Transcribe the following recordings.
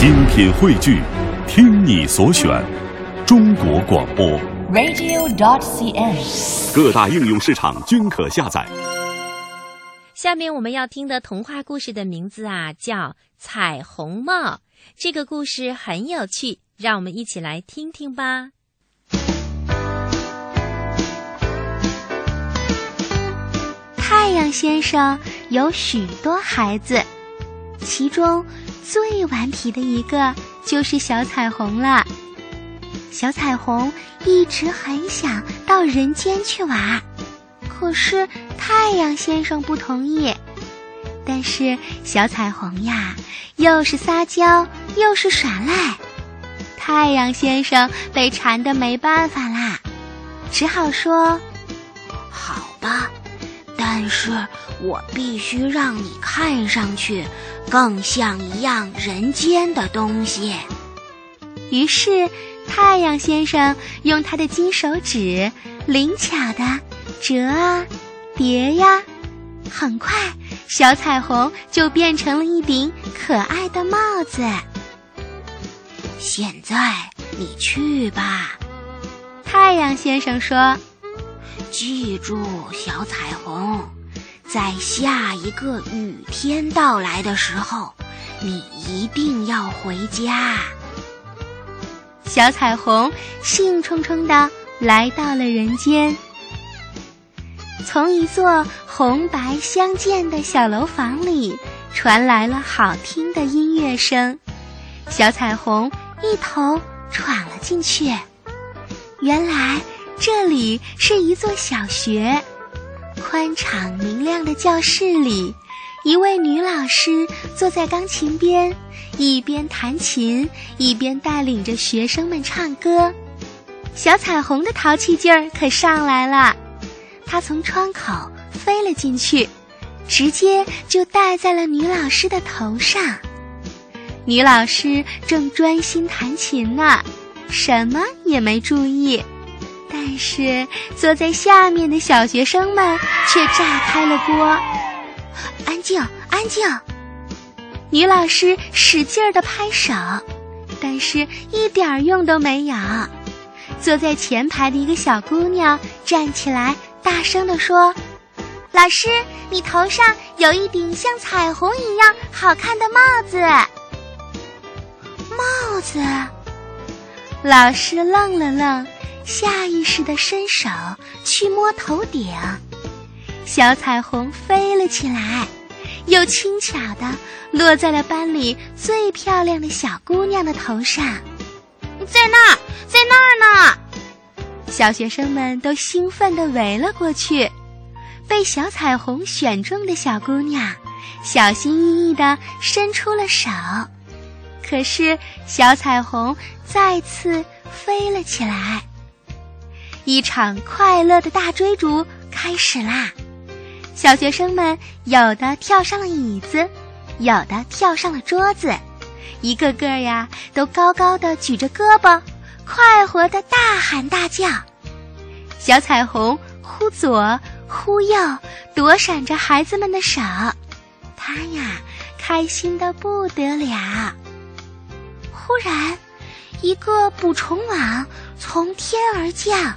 精品汇聚，听你所选，中国广播。radio.cn。各大应用市场均可下载。下面我们要听的童话故事的名字啊，叫《彩虹帽》。这个故事很有趣，让我们一起来听听吧。太阳先生有许多孩子，其中最顽皮的一个就是小彩虹了。小彩虹一直很想到人间去玩，可是太阳先生不同意。但是小彩虹呀，又是撒娇又是耍赖，太阳先生被缠得没办法啦，只好说：“好吧。”但是我必须让你看上去更像一样人间的东西。于是，太阳先生用他的金手指灵巧的折啊叠呀，很快，小彩虹就变成了一顶可爱的帽子。现在你去吧，太阳先生说。记住，小彩虹，在下一个雨天到来的时候，你一定要回家。小彩虹兴冲冲地来到了人间，从一座红白相间的小楼房里传来了好听的音乐声，小彩虹一头闯了进去。原来。这里是一座小学，宽敞明亮的教室里，一位女老师坐在钢琴边，一边弹琴，一边带领着学生们唱歌。小彩虹的淘气劲儿可上来了，她从窗口飞了进去，直接就戴在了女老师的头上。女老师正专心弹琴呢，什么也没注意。但是坐在下面的小学生们却炸开了锅。安静，安静！女老师使劲儿的拍手，但是一点儿用都没有。坐在前排的一个小姑娘站起来，大声地说：“老师，你头上有一顶像彩虹一样好看的帽子。”帽子？老师愣了愣。下意识地伸手去摸头顶，小彩虹飞了起来，又轻巧地落在了班里最漂亮的小姑娘的头上。在那儿，在那儿呢！小学生们都兴奋地围了过去。被小彩虹选中的小姑娘小心翼翼地伸出了手，可是小彩虹再次飞了起来。一场快乐的大追逐开始啦！小学生们有的跳上了椅子，有的跳上了桌子，一个个呀都高高的举着胳膊，快活的大喊大叫。小彩虹忽左忽右躲闪着孩子们的手，它呀开心的不得了。忽然，一个捕虫网从天而降。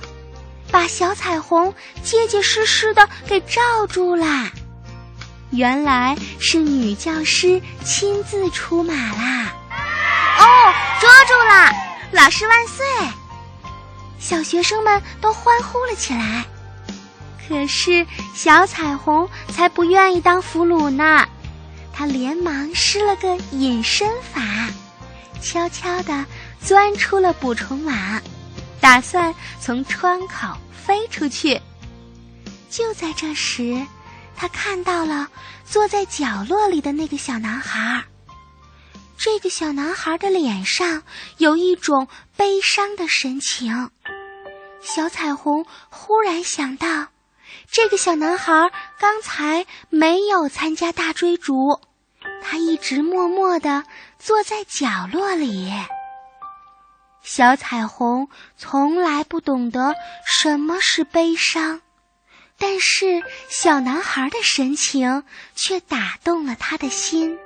把小彩虹结结实实的给罩住啦！原来是女教师亲自出马啦！哦，捉住啦！老师万岁！小学生们都欢呼了起来。可是小彩虹才不愿意当俘虏呢，她连忙施了个隐身法，悄悄地钻出了捕虫网。打算从窗口飞出去。就在这时，他看到了坐在角落里的那个小男孩。这个小男孩的脸上有一种悲伤的神情。小彩虹忽然想到，这个小男孩刚才没有参加大追逐，他一直默默地坐在角落里。小彩虹从来不懂得什么是悲伤，但是小男孩的神情却打动了他的心。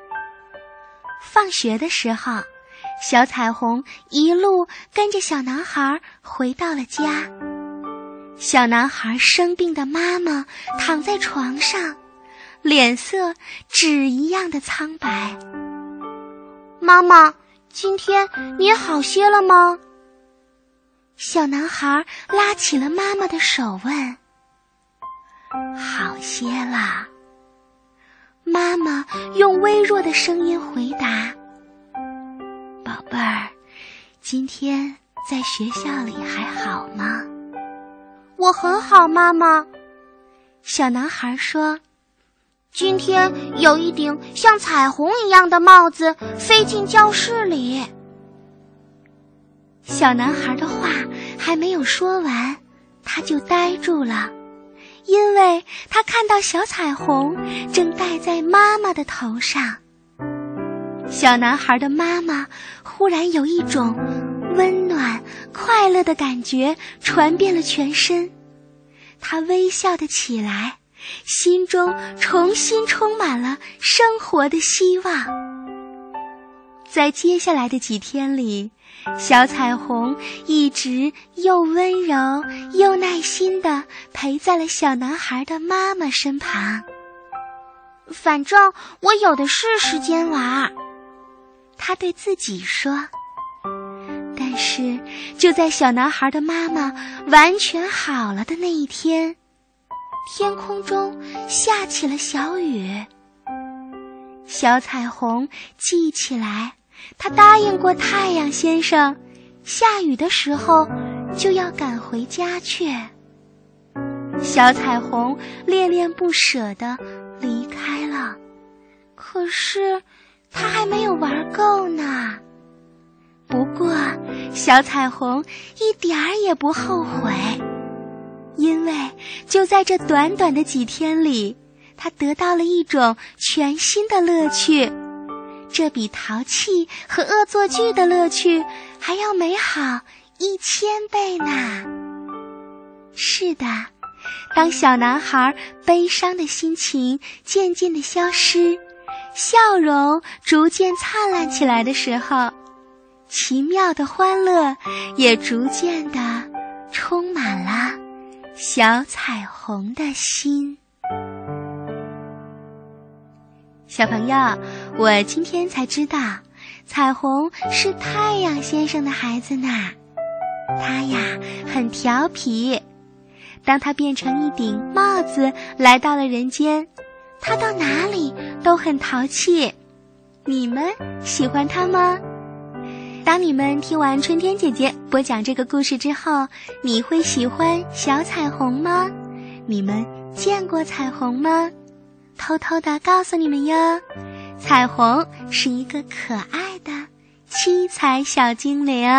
放学的时候，小彩虹一路跟着小男孩回到了家。小男孩生病的妈妈躺在床上，脸色纸一样的苍白。妈妈，今天你好些了吗？小男孩拉起了妈妈的手，问：“好些了。”妈妈用微弱的声音回答：“宝贝儿，今天在学校里还好吗？”我很好，妈妈。小男孩说：“今天有一顶像彩虹一样的帽子飞进教室里。”小男孩的话还没有说完，他就呆住了，因为他看到小彩虹正戴在妈妈的头上。小男孩的妈妈忽然有一种。温暖、快乐的感觉传遍了全身，他微笑的起来，心中重新充满了生活的希望。在接下来的几天里，小彩虹一直又温柔又耐心的陪在了小男孩的妈妈身旁。反正我有的是时间玩，他对自己说。但是，就在小男孩的妈妈完全好了的那一天，天空中下起了小雨。小彩虹记起来，他答应过太阳先生，下雨的时候就要赶回家去。小彩虹恋恋不舍地离开了，可是他还没有玩够呢。不过，小彩虹一点儿也不后悔，因为就在这短短的几天里，他得到了一种全新的乐趣，这比淘气和恶作剧的乐趣还要美好一千倍呢。是的，当小男孩悲伤的心情渐渐的消失，笑容逐渐灿烂起来的时候。奇妙的欢乐也逐渐的小彩虹的心。小朋友，我今天才知道，彩虹是太阳先生的孩子呢。他呀很调皮，当他变成一顶帽子来到了人间，他到哪里都很淘气。你们喜欢他吗？当你们听完春天姐姐播讲这个故事之后，你会喜欢小彩虹吗？你们见过彩虹吗？偷偷的告诉你们哟，彩虹是一个可爱的七彩小精灵。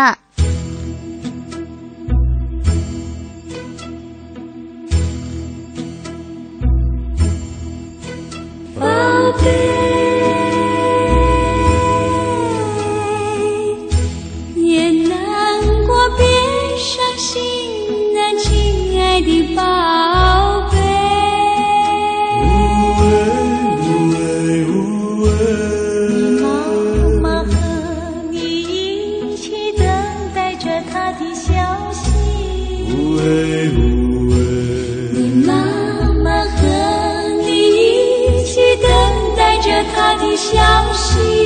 相信。